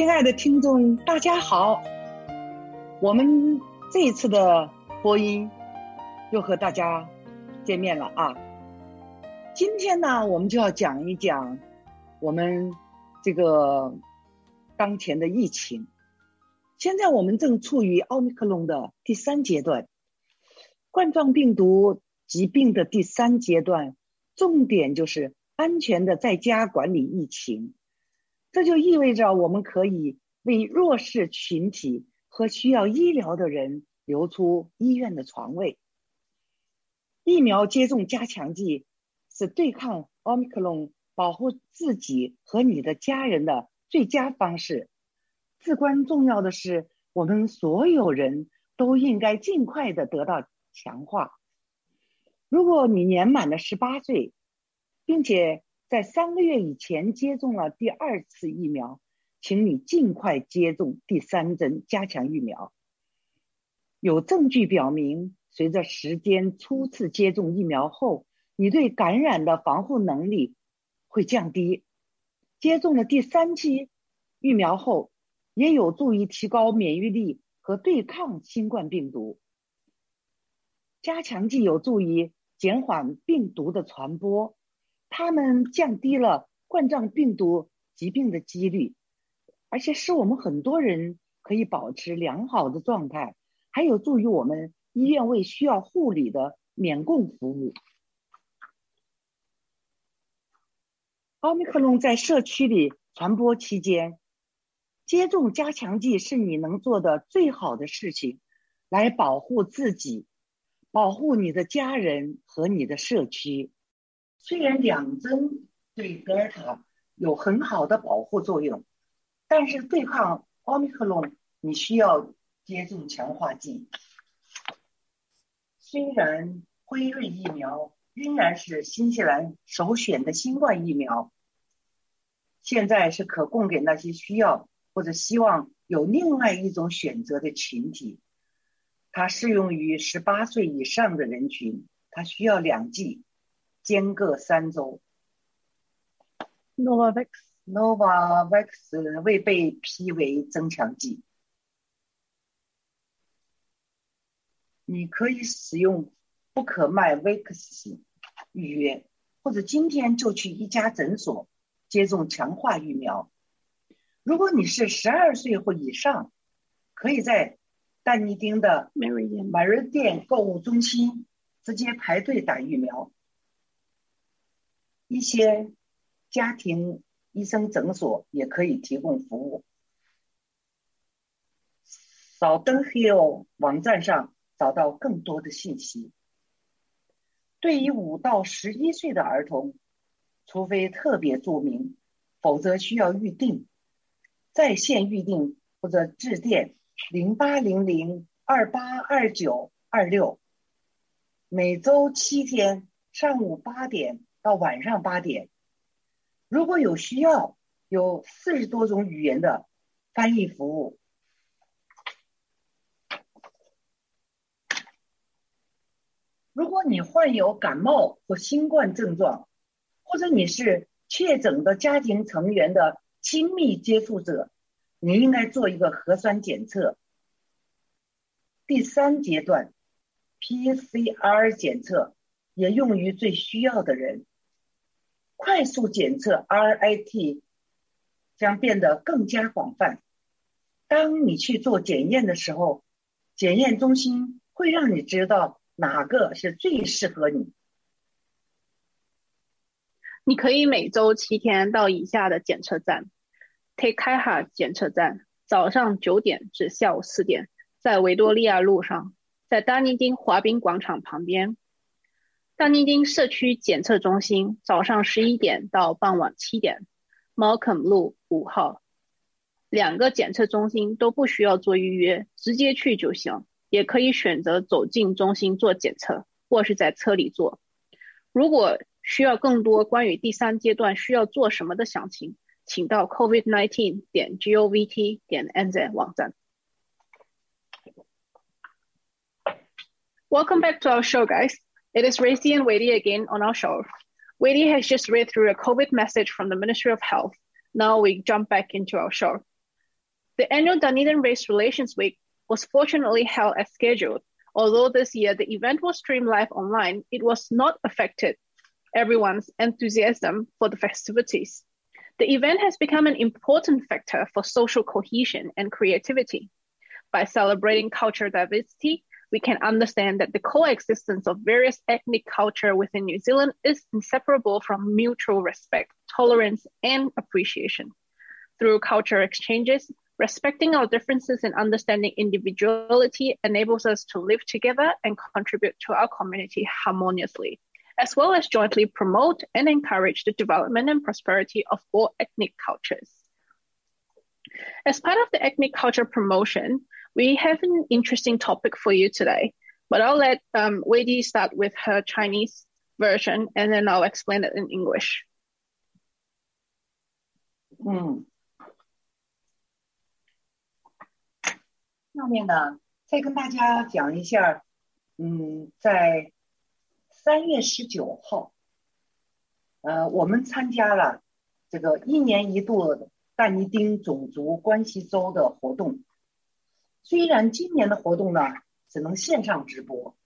亲爱的听众，大家好！我们这一次的播音又和大家见面了啊！今天呢，我们就要讲一讲我们这个当前的疫情。现在我们正处于奥密克戎的第三阶段，冠状病毒疾病的第三阶段，重点就是安全的在家管理疫情。这就意味着我们可以为弱势群体和需要医疗的人留出医院的床位。疫苗接种加强剂是对抗奥密克戎、保护自己和你的家人的最佳方式。至关重要的是，我们所有人都应该尽快的得到强化。如果你年满了十八岁，并且在三个月以前接种了第二次疫苗，请你尽快接种第三针加强疫苗。有证据表明，随着时间初次接种疫苗后，你对感染的防护能力会降低。接种了第三期疫苗后，也有助于提高免疫力和对抗新冠病毒。加强剂有助于减缓病毒的传播。它们降低了冠状病毒疾病的几率，而且使我们很多人可以保持良好的状态，还有助于我们医院为需要护理的免供服务。奥密克戎在社区里传播期间，接种加强剂是你能做的最好的事情，来保护自己，保护你的家人和你的社区。虽然两针对德尔塔有很好的保护作用，但是对抗奥密克戎你需要接种强化剂。虽然辉瑞疫苗仍然是新西兰首选的新冠疫苗，现在是可供给那些需要或者希望有另外一种选择的群体。它适用于十八岁以上的人群，它需要两剂。间隔三周。Novavax Novavax 未被批为增强剂。你可以使用不可卖 Vax 预约，或者今天就去一家诊所接种强化疫苗。如果你是十二岁或以上，可以在但尼丁的 Meridian 购物中心直接排队打疫苗。一些家庭医生诊所也可以提供服务。扫登 Hill 网站上找到更多的信息。对于五到十一岁的儿童，除非特别注明，否则需要预定，在线预定或者致电零八零零二八二九二六。每周七天，上午八点。到晚上八点，如果有需要，有四十多种语言的翻译服务。如果你患有感冒或新冠症状，或者你是确诊的家庭成员的亲密接触者，你应该做一个核酸检测。第三阶段 PCR 检测也用于最需要的人。快速检测 RIT 将变得更加广泛。当你去做检验的时候，检验中心会让你知道哪个是最适合你。你可以每周七天到以下的检测站：Takeha 检测站，早上九点至下午四点，在维多利亚路上，在丹尼丁滑冰广场旁边。丹尼丁社区检测中心早上十一点到傍晚七点，Malcolm 路五号。两个检测中心都不需要做预约，直接去就行，也可以选择走进中心做检测，或是在车里做。如果需要更多关于第三阶段需要做什么的详情，请到 covid nineteen 点 govt 点 nz 网站。Welcome back to our show, guys. It is Racy and Wadey again on our show. Wadey has just read through a COVID message from the Ministry of Health. Now we jump back into our show. The annual Dunedin Race Relations Week was fortunately held as scheduled. Although this year the event was streamed live online, it was not affected everyone's enthusiasm for the festivities. The event has become an important factor for social cohesion and creativity. By celebrating cultural diversity, we can understand that the coexistence of various ethnic culture within New Zealand is inseparable from mutual respect, tolerance, and appreciation. Through cultural exchanges, respecting our differences and understanding individuality enables us to live together and contribute to our community harmoniously, as well as jointly promote and encourage the development and prosperity of all ethnic cultures. As part of the ethnic culture promotion, we have an interesting topic for you today, but I'll let um, Weidi start with her Chinese version and then I'll explain it in English. 嗯，下面呢，再跟大家讲一下，嗯，在三月十九号，呃，我们参加了这个一年一度的但尼丁种族关系周的活动。 虽然今年的活动呢只能线上直播，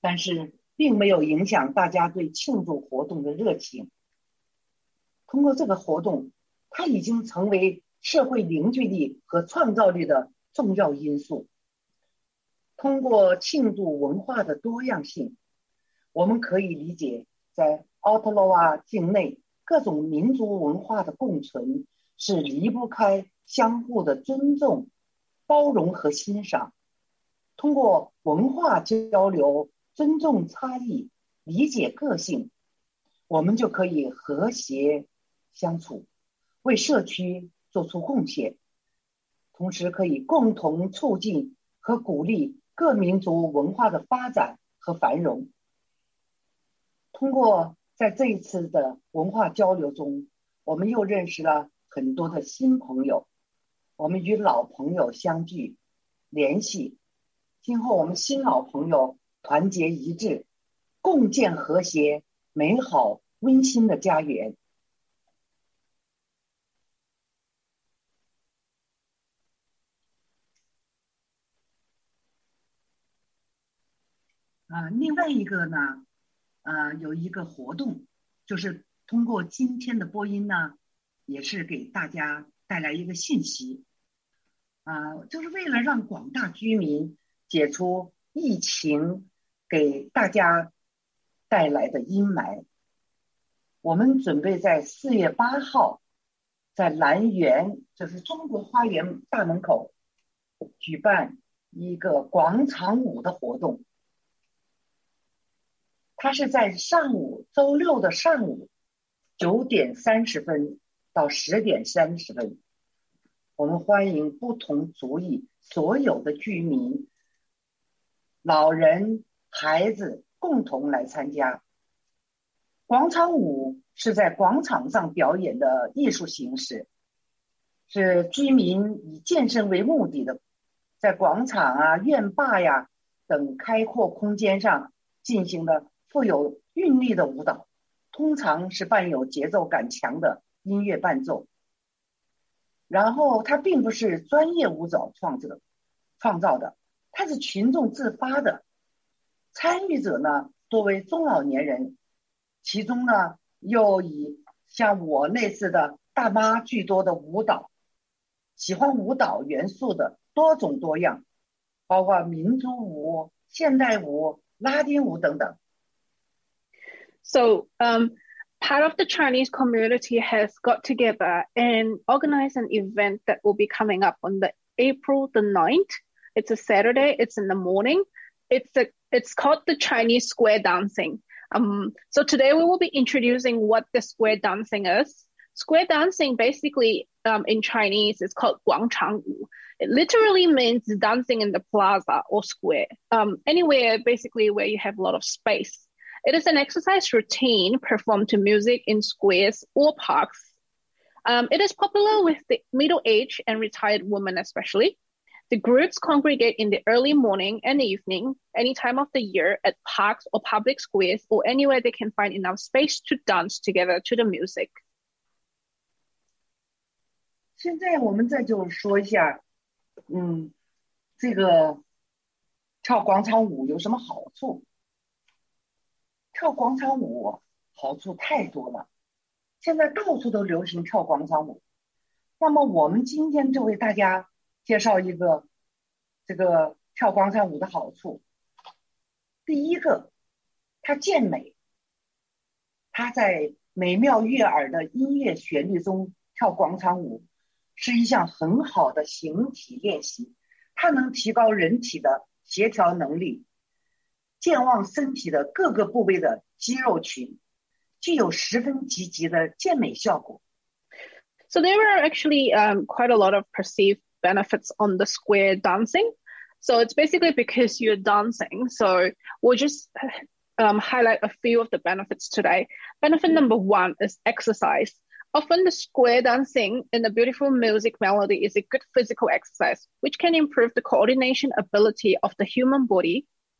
但是并没有影响大家对庆祝活动的热情。通过这个活动，它已经成为社会凝聚力和创造力的重要因素。通过庆祝文化的多样性，我们可以理解，在奥特洛瓦境内各种民族文化的共存是离不开相互的尊重。包容和欣赏，通过文化交流，尊重差异，理解个性，我们就可以和谐相处，为社区做出贡献，同时可以共同促进和鼓励各民族文化的发展和繁荣。通过在这一次的文化交流中，我们又认识了很多的新朋友。我们与老朋友相聚、联系，今后我们新老朋友团结一致，共建和谐、美好、温馨的家园。啊，另外一个呢，啊，有一个活动，就是通过今天的播音呢，也是给大家带来一个信息。啊，就是为了让广大居民解除疫情给大家带来的阴霾，我们准备在四月八号在兰园，就是中国花园大门口举办一个广场舞的活动。它是在上午周六的上午九点三十分到十点三十分。我们欢迎不同族裔所有的居民、老人、孩子共同来参加。广场舞是在广场上表演的艺术形式，是居民以健身为目的的，在广场啊、院坝呀等开阔空间上进行的富有韵律的舞蹈，通常是伴有节奏感强的音乐伴奏。然后，它并不是专业舞蹈创作创造的，它是群众自发的。参与者呢多为中老年人，其中呢又以像我类似的大妈居多的舞蹈，喜欢舞蹈元素的多种多样，包括民族舞、现代舞、拉丁舞等等。So, um. Part of the Chinese community has got together and organized an event that will be coming up on the April the 9th. It's a Saturday, it's in the morning. It's a, it's called the Chinese square dancing. Um, so today we will be introducing what the square dancing is. Square dancing basically um, in Chinese is called Guangchangwu. It literally means dancing in the plaza or square, um, anywhere basically where you have a lot of space. It is an exercise routine performed to music in squares or parks. Um, it is popular with the middle-aged and retired women especially. The groups congregate in the early morning and evening, any time of the year, at parks or public squares or anywhere they can find enough space to dance together to the music. 现在我们再就说一下，嗯，这个跳广场舞有什么好处？ 跳广场舞好处太多了，现在到处都流行跳广场舞。那么我们今天就为大家介绍一个这个跳广场舞的好处。第一个，它健美，它在美妙悦耳的音乐旋律中跳广场舞。是一项很好的形体练习，它能提高人体的协调能力，健忘身体的各个部位的肌肉群，具有十分积极的健美效果。So there are actually um, quite a lot of perceived benefits on the square dancing. So it's basically because you're dancing. So we'll just um, highlight a few of the benefits today. Benefit number one is exercise. Often the square dancing in a beautiful music melody is a good physical exercise, which can improve the coordination ability of the human body,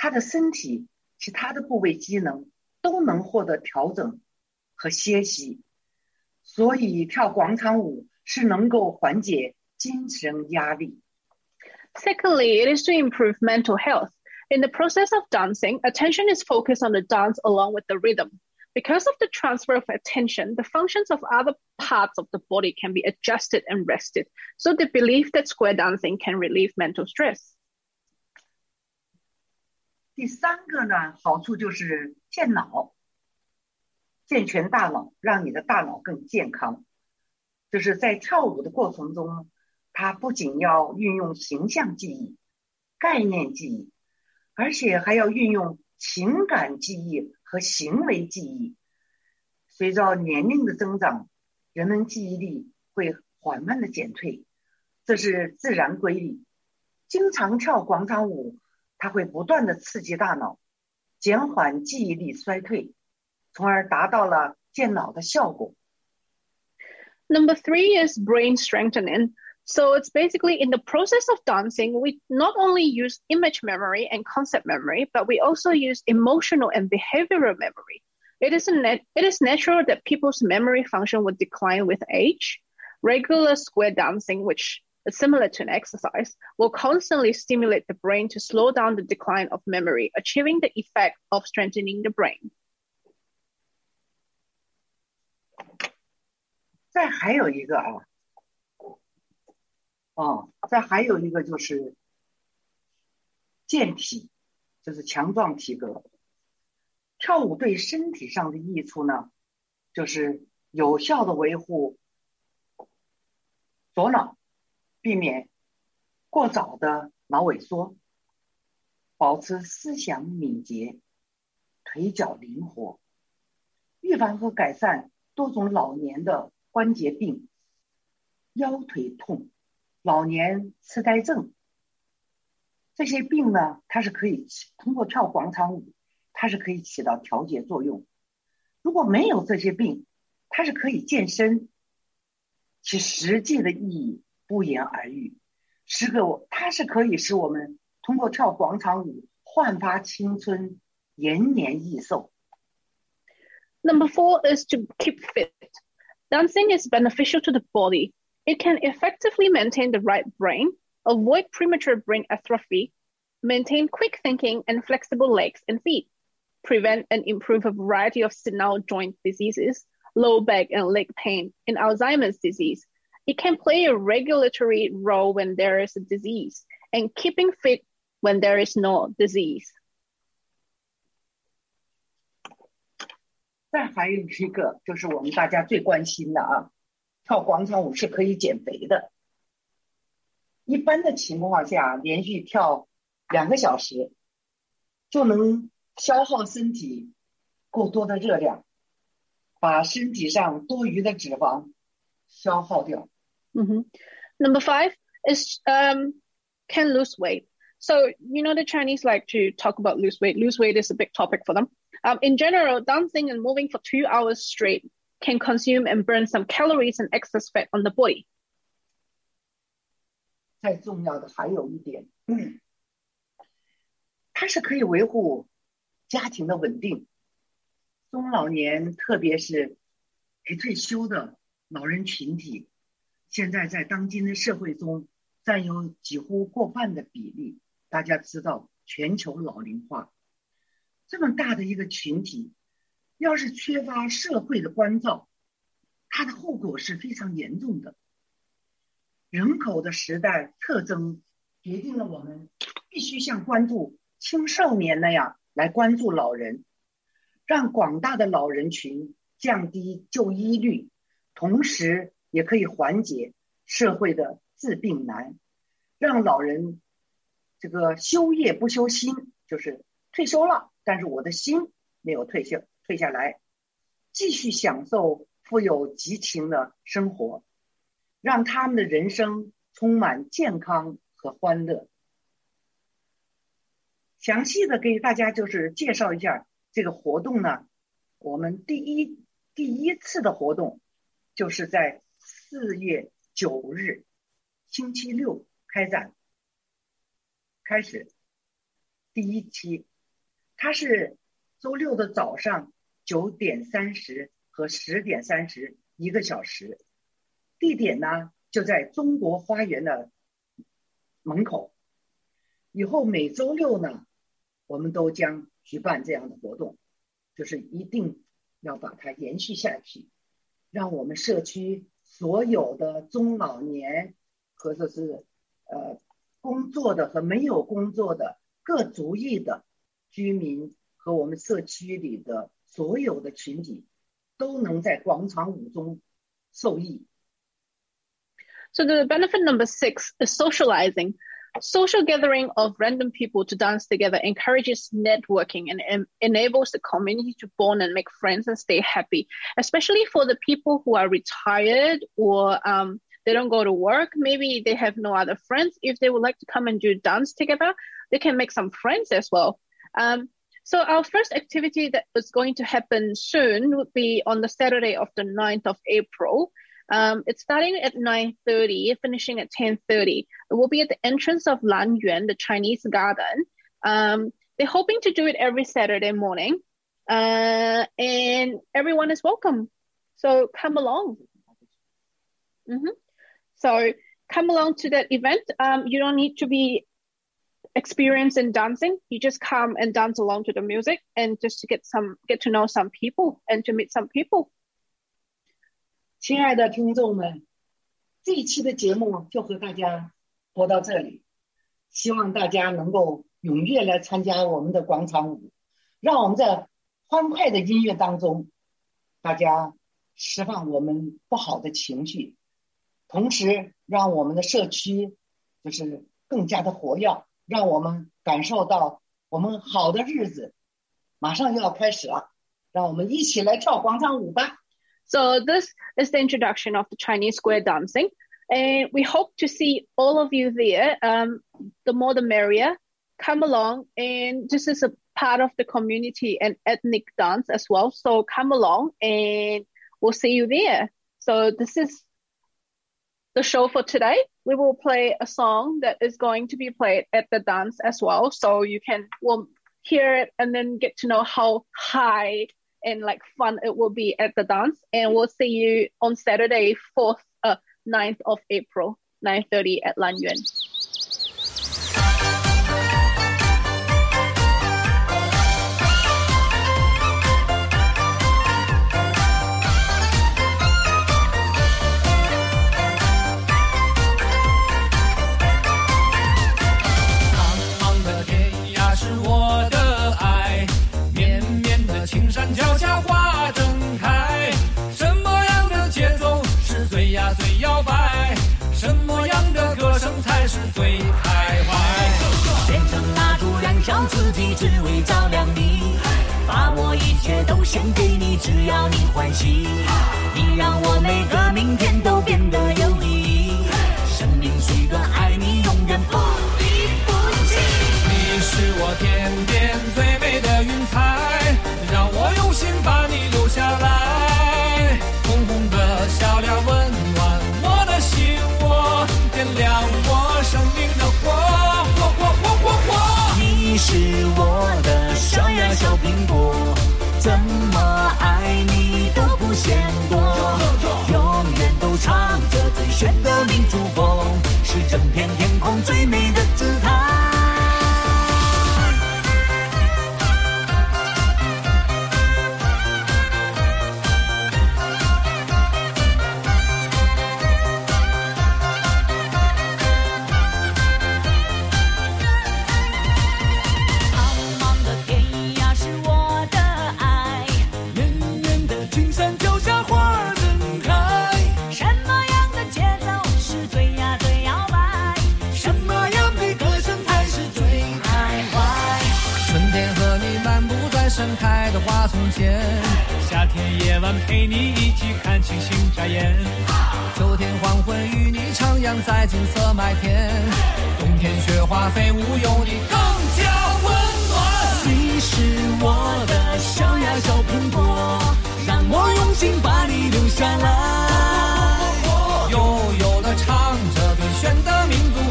他的身体其他的部位机能都能获得调整和歇息。所以跳广场舞是能够缓解精神压力。Secondly, it is to improve mental health. In the process of dancing, attention is focused on the dance along with the rhythm. Because of the transfer of attention, the functions of other parts of the body can be adjusted and rested. So they believe that square dancing can relieve mental stress. 第三个呢，好处就是健脑，健全大脑，让你的大脑更健康。就是在跳舞的过程中，它不仅要运用形象记忆、概念记忆，而且还要运用情感记忆和行为记忆。随着年龄的增长，人们记忆力会缓慢的减退，这是自然规律。经常跳广场舞，它会不断的刺激大脑，减缓记忆力衰退，从而达到了健脑的效果。Number three is brain strengthening. So it's basically in the process of dancing, we not only use image memory and concept memory, but we also use emotional and behavioral memory. It is, nat- it is natural that people's memory function would decline with age. Regular square dancing, which is similar to an exercise, will constantly stimulate the brain to slow down the decline of memory, achieving the effect of strengthening the brain. 再还有一个啊，哦，再还有一个就是健体，就是强壮体格。跳舞对身体上的益处呢，就是有效的维护左脑， 避免过早的脑萎缩，保持思想敏捷，腿脚灵活，预防和改善多种老年的关节病、腰腿痛。老年痴呆症这些病呢，它是可以通过跳广场舞，它是可以起到调节作用。如果没有这些病，它是可以健身，其实际的意义不言而喻。是个，它是可以使我们通过跳广场舞焕发青春，延年益寿。 Number four is to keep fit. Dancing is beneficial to the body. It can effectively maintain the right brain, avoid premature brain atrophy, maintain quick thinking and flexible legs and feet, prevent and improve a variety of senile joint diseases, low back and leg pain, and Alzheimer's disease, It can play a regulatory role when there is a disease and keeping fit when there is no disease. 再还有一个就是我们大家最关心的啊，跳广场舞是可以减肥的。一般的情况下，连续跳两个小时，就能消耗身体够多的热量，把身体上多余的脂肪消耗掉。 Mm -hmm. Number five is um, can lose weight. So, you know, the Chinese like to talk about lose weight. Lose weight is a big topic for them. Um, in general, dancing and moving for two hours straight can consume and burn some calories and excess fat on the body. 再重要的还有一点，嗯，它是可以维护家庭的稳定。中老年，特别是没退休的老人群体， 现在在当今的社会中占有几乎过半的比例。大家知道，全球老龄化这么大的一个群体，要是缺乏社会的关照，它的后果是非常严重的。人口的时代特征决定了我们必须像关注青少年那样来关注老人，让广大的老人群降低就医率，同时也可以缓解社会的治病难，让老人。这个休业不休心，就是退休了，但是我的心没有退休退下来，继续享受富有激情的生活，让他们的人生充满健康和欢乐。详细的给大家就是介绍一下这个活动呢。我们第一第一次的活动就是在四月九日星期六开展。开始第一期，它是周六的早上九点三十和十点三十一个小时，地点呢就在中国花园的门口。以后每周六呢，我们都将举办这样的活动，就是一定要把它延续下去，让我们社区所有的中老年或者是呃。工作的和没有工作的各族裔的居民和我们社区里的所有的群体都能在广场舞中受益。So the benefit number six is socializing. Social gathering of random people to dance together encourages networking and en enables the community to bond and make friends and stay happy, especially for the people who are retired or um, they don't go to work. Maybe they have no other friends. If they would like to come and do dance together, they can make some friends as well. Um, so our first activity that is going to happen soon would be on the Saturday of the 9th of April. Um, it's starting at 9.30, finishing at 10.30. It will be at the entrance of Lan Yuan, the Chinese garden. Um, they're hoping to do it every Saturday morning. Uh, and everyone is welcome. So come along. Mm-hmm. So come along to that event. Um, you don't need to be experienced in dancing. You just come and dance along to the music and just to get some get to know some people and to meet some people. 亲爱的听众们，这一期的节目就和大家播到这里，希望大家能够踊跃来参加我们的广场舞，让我们在欢快的音乐当中，大家释放我们不好的情绪。同时，让我们的社区就是更加的活跃，让我们感受到我们好的日子马上就要开始了。让我们一起来跳广场舞吧。So this is the introduction of the Chinese square dancing, and we hope to see all of you there. Um, the more the merrier. Come along, and this is a part of the community and ethnic dance as well. So come along, and we'll see you there. So this is the show for today. We will play a song that is going to be played at the dance as well. So you can will hear it and then get to know how high and like fun it will be at the dance. And we'll see you on Saturday, 4th, uh, 9th of April, 9.30 at Lan Yuan. 要你都不嫌多，永远都唱着最炫的民族风，是整片天空最开的花丛间，夏天夜晚陪你一起看星星眨眼，秋天黄昏与你徜徉在金色麦田，冬天雪花飞舞有你更加温暖。你是我的小呀小苹果，让我用心把你留下来。悠悠的唱着最炫的民族